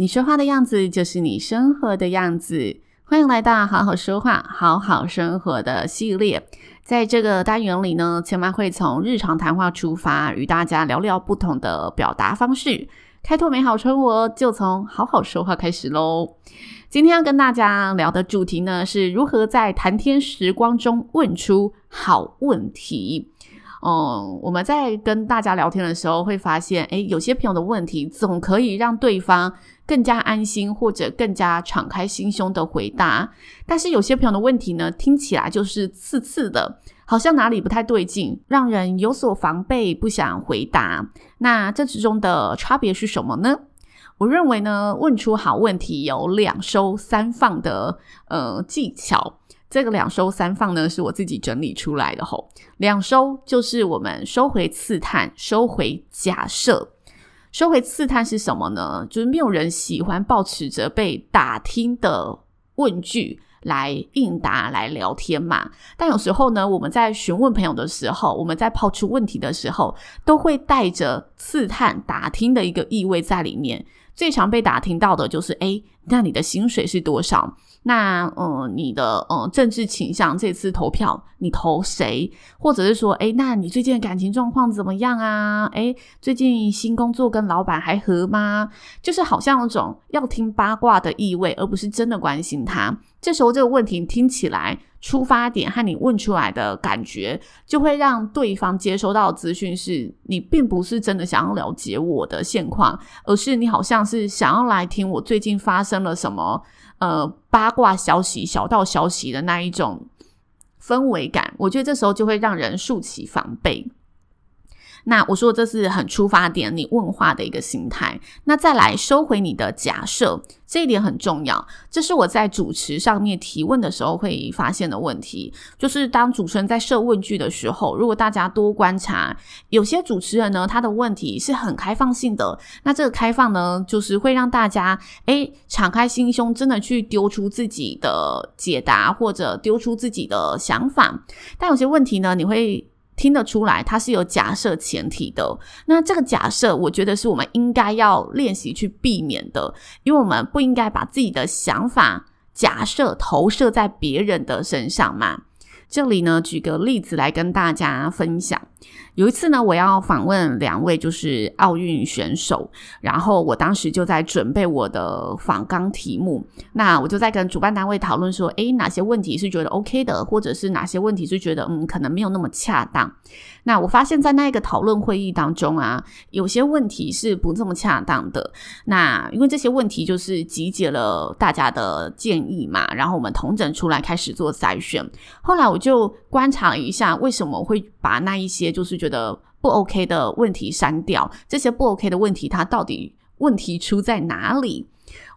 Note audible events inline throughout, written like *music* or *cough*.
你说话的样子就是你生活的样子。欢迎来到好好说话、好好生活的系列。在这个单元里呢，千嫚会从日常谈话出发，与大家聊聊不同的表达方式，开拓美好生活，就从好好说话开始喽。今天要跟大家聊的主题呢，是如何在谈天时光中问出好问题。嗯，我们在跟大家聊天的时候，会发现，诶，有些朋友的问题总可以让对方更加安心，或者更加敞开心胸的回答。但是有些朋友的问题呢，听起来就是刺刺的，好像哪里不太对劲，让人有所防备，不想回答。那这之中的差别是什么呢？我认为呢，问出好问题有两收三放的呃技巧。这个两收三放呢，是我自己整理出来的吼。两收就是我们收回刺探，收回假设。收回刺探是什么呢？就是没有人喜欢抱持着被打听的问句来应答、来聊天嘛。但有时候呢，我们在询问朋友的时候，我们在抛出问题的时候，都会带着刺探、打听的一个意味在里面。最常被打听到的就是：诶，那你的薪水是多少？那嗯，你的嗯政治倾向，这次投票你投谁？或者是说，诶，那你最近的感情状况怎么样啊？诶，最近新工作跟老板还合吗？就是好像有种要听八卦的意味，而不是真的关心他。这时候这个问题听起来，出发点和你问出来的感觉，就会让对方接收到的资讯是，你并不是真的想要了解我的现况，而是你好像是想要来听我最近发生了什么，呃，八卦消息、小道消息的那一种氛围感。我觉得这时候就会让人竖起防备。那我说这是很出发点，你问话的一个心态。那再来收回你的假设，这一点很重要。这是我在主持上面提问的时候会发现的问题，就是当主持人在设问句的时候，如果大家多观察，有些主持人呢，他的问题是很开放性的。那这个开放呢，就是会让大家诶敞开心胸，真的去丢出自己的解答或者丢出自己的想法。但有些问题呢，你会。听得出来，它是有假设前提的。那这个假设，我觉得是我们应该要练习去避免的，因为我们不应该把自己的想法假设投射在别人的身上嘛。这里呢，举个例子来跟大家分享。有一次呢，我要访问两位就是奥运选手，然后我当时就在准备我的访纲题目。那我就在跟主办单位讨论说，诶，哪些问题是觉得 OK 的，或者是哪些问题是觉得嗯可能没有那么恰当。那我发现，在那一个讨论会议当中啊，有些问题是不这么恰当的。那因为这些问题就是集结了大家的建议嘛，然后我们统整出来开始做筛选。后来我就观察一下，为什么会把那一些就是觉得不 OK 的问题删掉？这些不 OK 的问题，它到底问题出在哪里？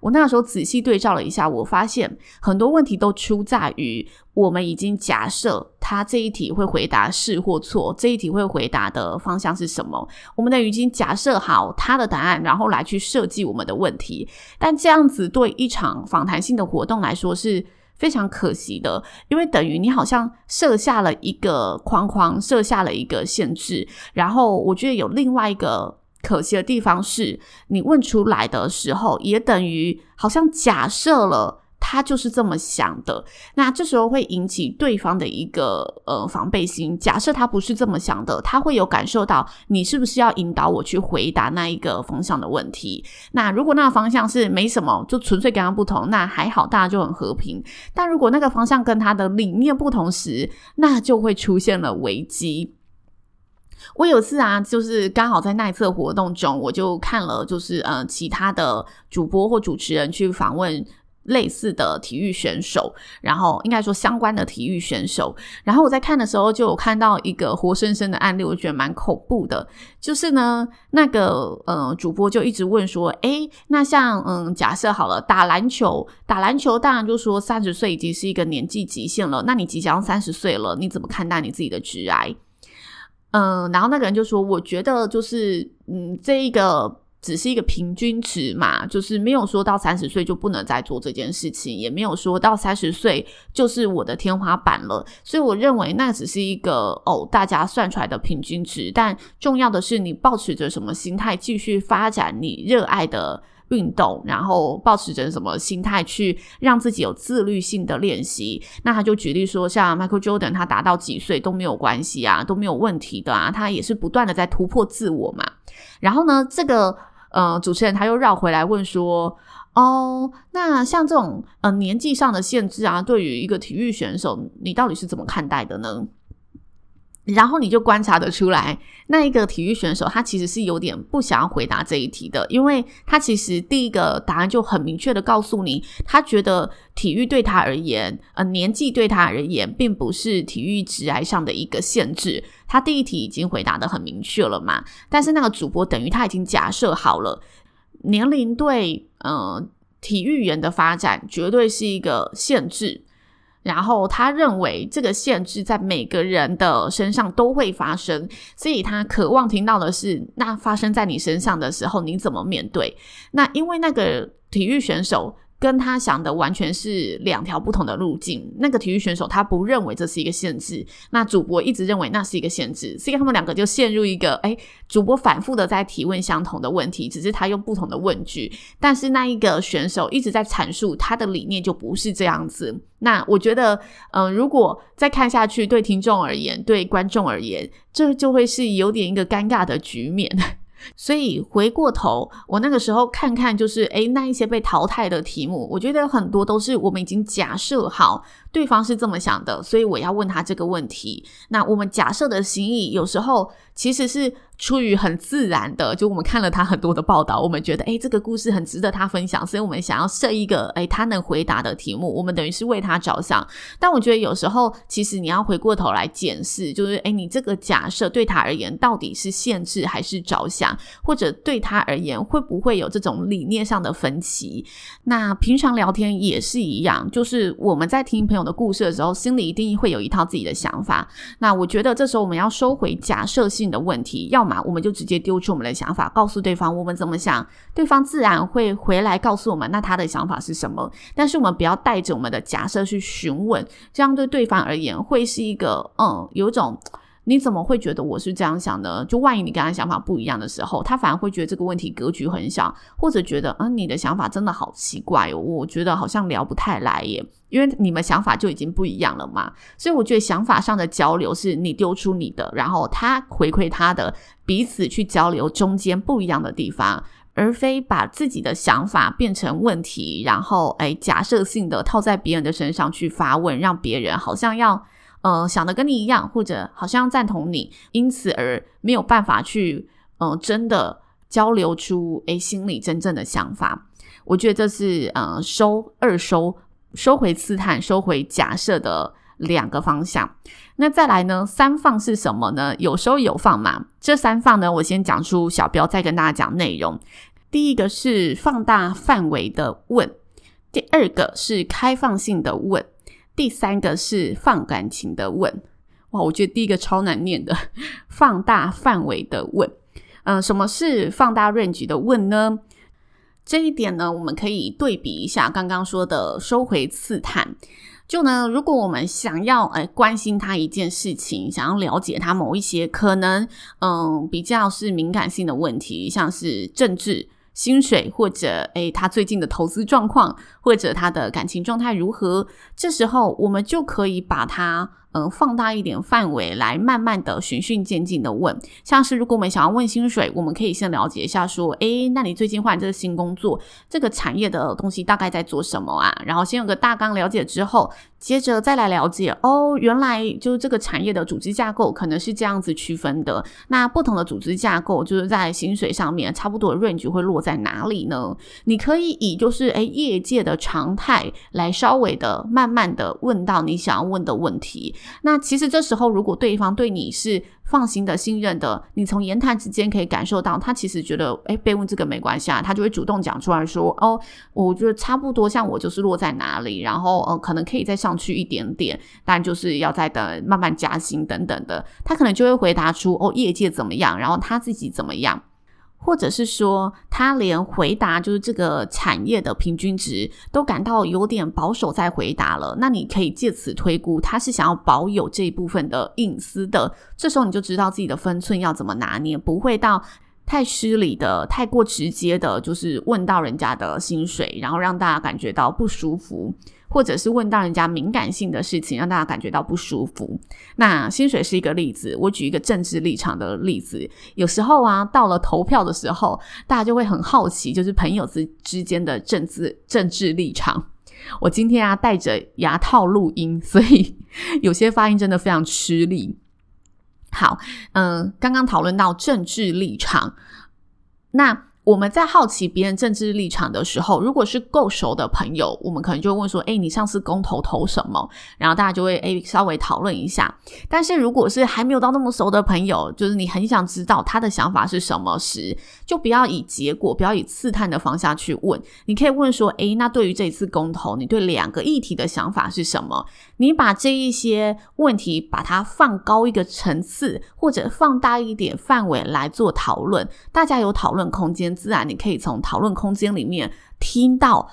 我那时候仔细对照了一下，我发现很多问题都出在于我们已经假设他这一题会回答是或错，这一题会回答的方向是什么？我们的已经假设好他的答案，然后来去设计我们的问题。但这样子对一场访谈性的活动来说是非常可惜的，因为等于你好像设下了一个框框，设下了一个限制。然后我觉得有另外一个。可惜的地方是，你问出来的时候，也等于好像假设了他就是这么想的。那这时候会引起对方的一个呃防备心。假设他不是这么想的，他会有感受到你是不是要引导我去回答那一个方向的问题。那如果那个方向是没什么，就纯粹跟他不同，那还好，大家就很和平。但如果那个方向跟他的理念不同时，那就会出现了危机。我有次啊，就是刚好在那一次活动中，我就看了，就是呃其他的主播或主持人去访问类似的体育选手，然后应该说相关的体育选手，然后我在看的时候就有看到一个活生生的案例，我觉得蛮恐怖的。就是呢，那个呃主播就一直问说，诶，那像嗯假设好了，打篮球，打篮球当然就说三十岁已经是一个年纪极限了，那你即将三十岁了，你怎么看待你自己的职涯？嗯，然后那个人就说，我觉得就是嗯这一个。只是一个平均值嘛，就是没有说到三十岁就不能再做这件事情，也没有说到三十岁就是我的天花板了。所以我认为那只是一个哦，大家算出来的平均值。但重要的是你抱持着什么心态继续发展你热爱的运动，然后抱持着什么心态去让自己有自律性的练习。那他就举例说，像 Michael Jordan，他达到几岁都没有关系啊，都没有问题的啊，他也是不断的在突破自我嘛。然后呢，这个。呃，主持人他又绕回来问说：“哦，那像这种呃年纪上的限制啊，对于一个体育选手，你到底是怎么看待的呢？”然后你就观察得出来，那一个体育选手他其实是有点不想要回答这一题的，因为他其实第一个答案就很明确的告诉你，他觉得体育对他而言，呃，年纪对他而言，并不是体育职涯上的一个限制。他第一题已经回答的很明确了嘛，但是那个主播等于他已经假设好了，年龄对呃体育员的发展绝对是一个限制。然后他认为这个限制在每个人的身上都会发生，所以他渴望听到的是，那发生在你身上的时候你怎么面对？那因为那个体育选手。跟他想的完全是两条不同的路径。那个体育选手他不认为这是一个限制，那主播一直认为那是一个限制，所以他们两个就陷入一个，诶，主播反复的在提问相同的问题，只是他用不同的问句，但是那一个选手一直在阐述他的理念就不是这样子。那我觉得，嗯、如果再看下去，对听众而言，对观众而言，这就会是有点一个尴尬的局面。所以回过头，我那个时候看看，就是诶，那一些被淘汰的题目，我觉得很多都是我们已经假设好。对方是这么想的，所以我要问他这个问题。那我们假设的心意，有时候其实是出于很自然的。就我们看了他很多的报道，我们觉得，诶，这个故事很值得他分享，所以我们想要设一个，诶，他能回答的题目。我们等于是为他着想。但我觉得有时候，其实你要回过头来检视，就是，诶，你这个假设对他而言，到底是限制还是着想？或者对他而言，会不会有这种理念上的分歧？那平常聊天也是一样，就是我们在听朋友友的故事的时候，心里一定会有一套自己的想法。那我觉得这时候我们要收回假设性的问题，要么我们就直接丢出我们的想法，告诉对方我们怎么想，对方自然会回来告诉我们，那他的想法是什么。但是我们不要带着我们的假设去询问，这样对对方而言会是一个嗯，有种。你怎么会觉得我是这样想呢？就万一你跟他想法不一样的时候，他反而会觉得这个问题格局很小，或者觉得啊，你的想法真的好奇怪哦，我觉得好像聊不太来耶，因为你们想法就已经不一样了嘛。所以我觉得想法上的交流是你丢出你的，然后他回馈他的，彼此去交流中间不一样的地方，而非把自己的想法变成问题，然后诶，假设性的套在别人的身上去发问，让别人好像要。呃，想的跟你一样，或者好像赞同你，因此而没有办法去，呃，真的交流出诶心里真正的想法。我觉得这是呃收二收收回刺探，收回假设的两个方向。那再来呢，三放是什么呢？有收有放嘛。这三放呢，我先讲出小标，再跟大家讲内容。第一个是放大范围的问，第二个是开放性的问。第三个是放感情的问，哇，我觉得第一个超难念的，*laughs* 放大范围的问，嗯、什么是放大 range 的问呢？这一点呢，我们可以对比一下刚刚说的收回刺探。就呢，如果我们想要哎关心他一件事情，想要了解他某一些可能嗯比较是敏感性的问题，像是政治。薪水，或者诶，他最近的投资状况，或者他的感情状态如何？这时候我们就可以把他、呃，放大一点范围来慢慢的循序渐进的问。像是如果我们想要问薪水，我们可以先了解一下说，诶，那你最近换这个新工作，这个产业的东西大概在做什么啊？然后先有个大纲了解之后。接着再来了解哦，原来就是这个产业的组织架构可能是这样子区分的。那不同的组织架构，就是在薪水上面差不多的 range 会落在哪里呢？你可以以就是诶业界的常态来稍微的慢慢的问到你想要问的问题。那其实这时候如果对方对你是放心的、信任的，你从言谈之间可以感受到，他其实觉得，诶，被问这个没关系啊，他就会主动讲出来说，哦，我觉得差不多，像我就是落在哪里，然后，呃，可能可以再上去一点点，但就是要再等慢慢加薪等等的，他可能就会回答出，哦，业界怎么样，然后他自己怎么样。或者是说，他连回答就是这个产业的平均值都感到有点保守，在回答了。那你可以借此推估，他是想要保有这一部分的隐私的。这时候你就知道自己的分寸要怎么拿捏，不会到太失礼的、太过直接的，就是问到人家的薪水，然后让大家感觉到不舒服。或者是问到人家敏感性的事情，让大家感觉到不舒服。那薪水是一个例子，我举一个政治立场的例子。有时候啊，到了投票的时候，大家就会很好奇，就是朋友之之间的政治政治立场。我今天啊戴着牙套录音，所以 *laughs* 有些发音真的非常吃力。好，嗯，刚刚讨论到政治立场，那。我们在好奇别人政治立场的时候，如果是够熟的朋友，我们可能就会问说：“诶，你上次公投投什么？”然后大家就会诶稍微讨论一下。但是如果是还没有到那么熟的朋友，就是你很想知道他的想法是什么时，就不要以结果，不要以刺探的方向去问。你可以问说：“诶，那对于这一次公投，你对两个议题的想法是什么？”你把这一些问题把它放高一个层次，或者放大一点范围来做讨论，大家有讨论空间。自然，你可以从讨论空间里面听到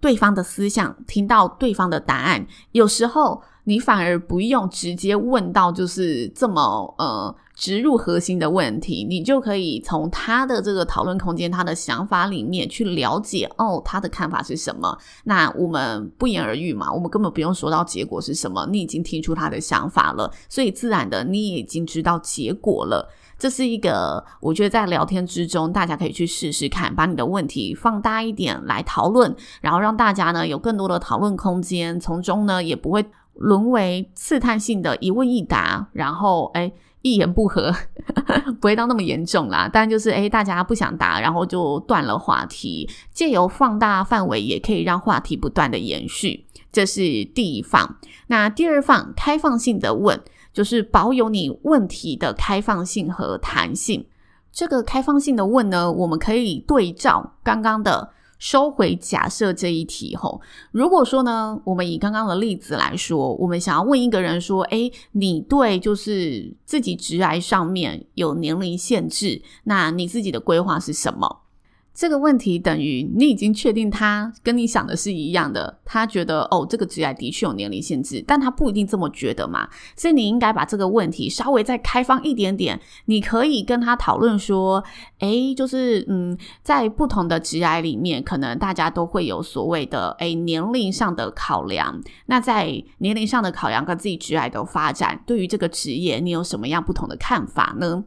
对方的思想，听到对方的答案。有时候你反而不用直接问到，就是这么呃直入核心的问题，你就可以从他的这个讨论空间、他的想法里面去了解哦，他的看法是什么。那我们不言而喻嘛，我们根本不用说到结果是什么，你已经听出他的想法了，所以自然的你已经知道结果了。这是一个，我觉得在聊天之中，大家可以去试试看，把你的问题放大一点来讨论，然后让大家呢有更多的讨论空间，从中呢也不会沦为刺探性的一问一答，然后诶一言不合，*laughs* 不会到那么严重啦。但就是诶大家不想答，然后就断了话题。借由放大范围，也可以让话题不断的延续。这是第一放。那第二放，开放性的问。就是保有你问题的开放性和弹性。这个开放性的问呢，我们可以对照刚刚的收回假设这一题吼。如果说呢，我们以刚刚的例子来说，我们想要问一个人说：“诶，你对就是自己直癌上面有年龄限制，那你自己的规划是什么？”这个问题等于你已经确定他跟你想的是一样的，他觉得哦，这个职业的确有年龄限制，但他不一定这么觉得嘛。所以你应该把这个问题稍微再开放一点点，你可以跟他讨论说，诶，就是嗯，在不同的职业里面，可能大家都会有所谓的诶年龄上的考量。那在年龄上的考量跟自己职业的发展，对于这个职业，你有什么样不同的看法呢？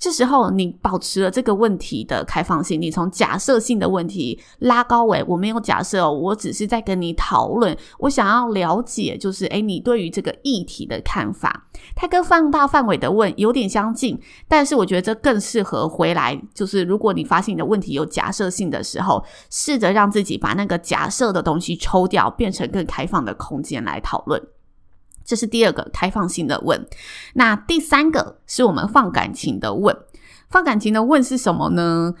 这时候，你保持了这个问题的开放性，你从假设性的问题拉高为我没有假设哦，我只是在跟你讨论，我想要了解，就是诶，你对于这个议题的看法，它跟放大范围的问有点相近，但是我觉得这更适合回来，就是如果你发现你的问题有假设性的时候，试着让自己把那个假设的东西抽掉，变成更开放的空间来讨论。这是第二个开放性的问，那第三个是我们放感情的问。放感情的问是什么呢？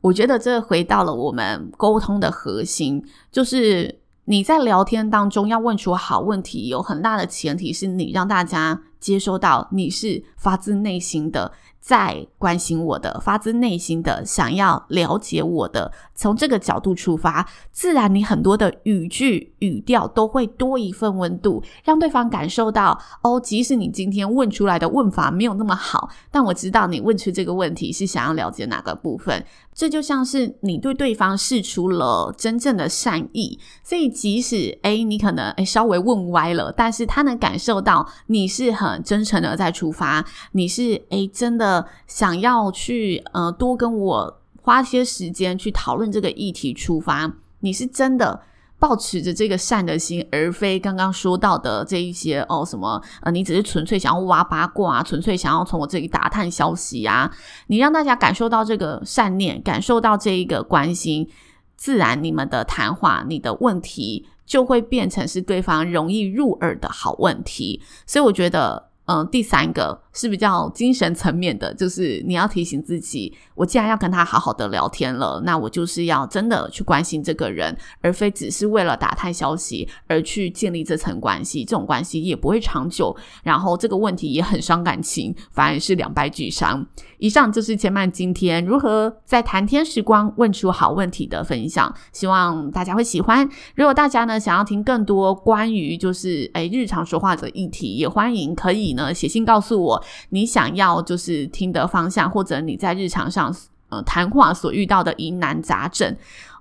我觉得这回到了我们沟通的核心，就是你在聊天当中要问出好问题，有很大的前提是你让大家接收到你是发自内心的。在关心我的，发自内心的想要了解我的，从这个角度出发，自然你很多的语句语调都会多一份温度，让对方感受到哦，即使你今天问出来的问法没有那么好，但我知道你问出这个问题是想要了解哪个部分。这就像是你对对方释出了真正的善意，所以即使诶你可能诶稍微问歪了，但是他能感受到你是很真诚的在出发，你是诶真的想要去呃多跟我花些时间去讨论这个议题出发，你是真的。抱持着这个善的心，而非刚刚说到的这一些哦，什么呃，你只是纯粹想要挖八卦啊，纯粹想要从我这里打探消息啊。你让大家感受到这个善念，感受到这一个关心，自然你们的谈话、你的问题就会变成是对方容易入耳的好问题。所以我觉得，嗯、第三个。是比较精神层面的，就是你要提醒自己，我既然要跟他好好的聊天了，那我就是要真的去关心这个人，而非只是为了打探消息而去建立这层关系。这种关系也不会长久，然后这个问题也很伤感情，反而是两败俱伤。以上就是千曼今天如何在谈天时光问出好问题的分享，希望大家会喜欢。如果大家呢想要听更多关于就是诶日常说话的议题，也欢迎可以呢呃写信告诉我。你想要就是听的方向，或者你在日常上呃谈话所遇到的疑难杂症，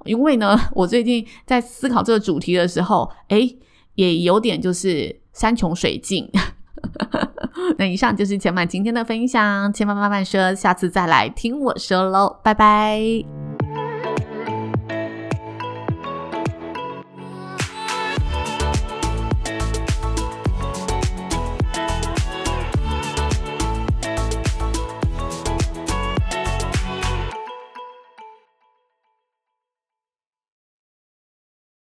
因为呢，我最近在思考这个主题的时候，诶，也有点就是山穷水尽。*laughs* 那以上就是千嫚今天的分享，千万慢慢说，下次再来听我说喽，拜拜。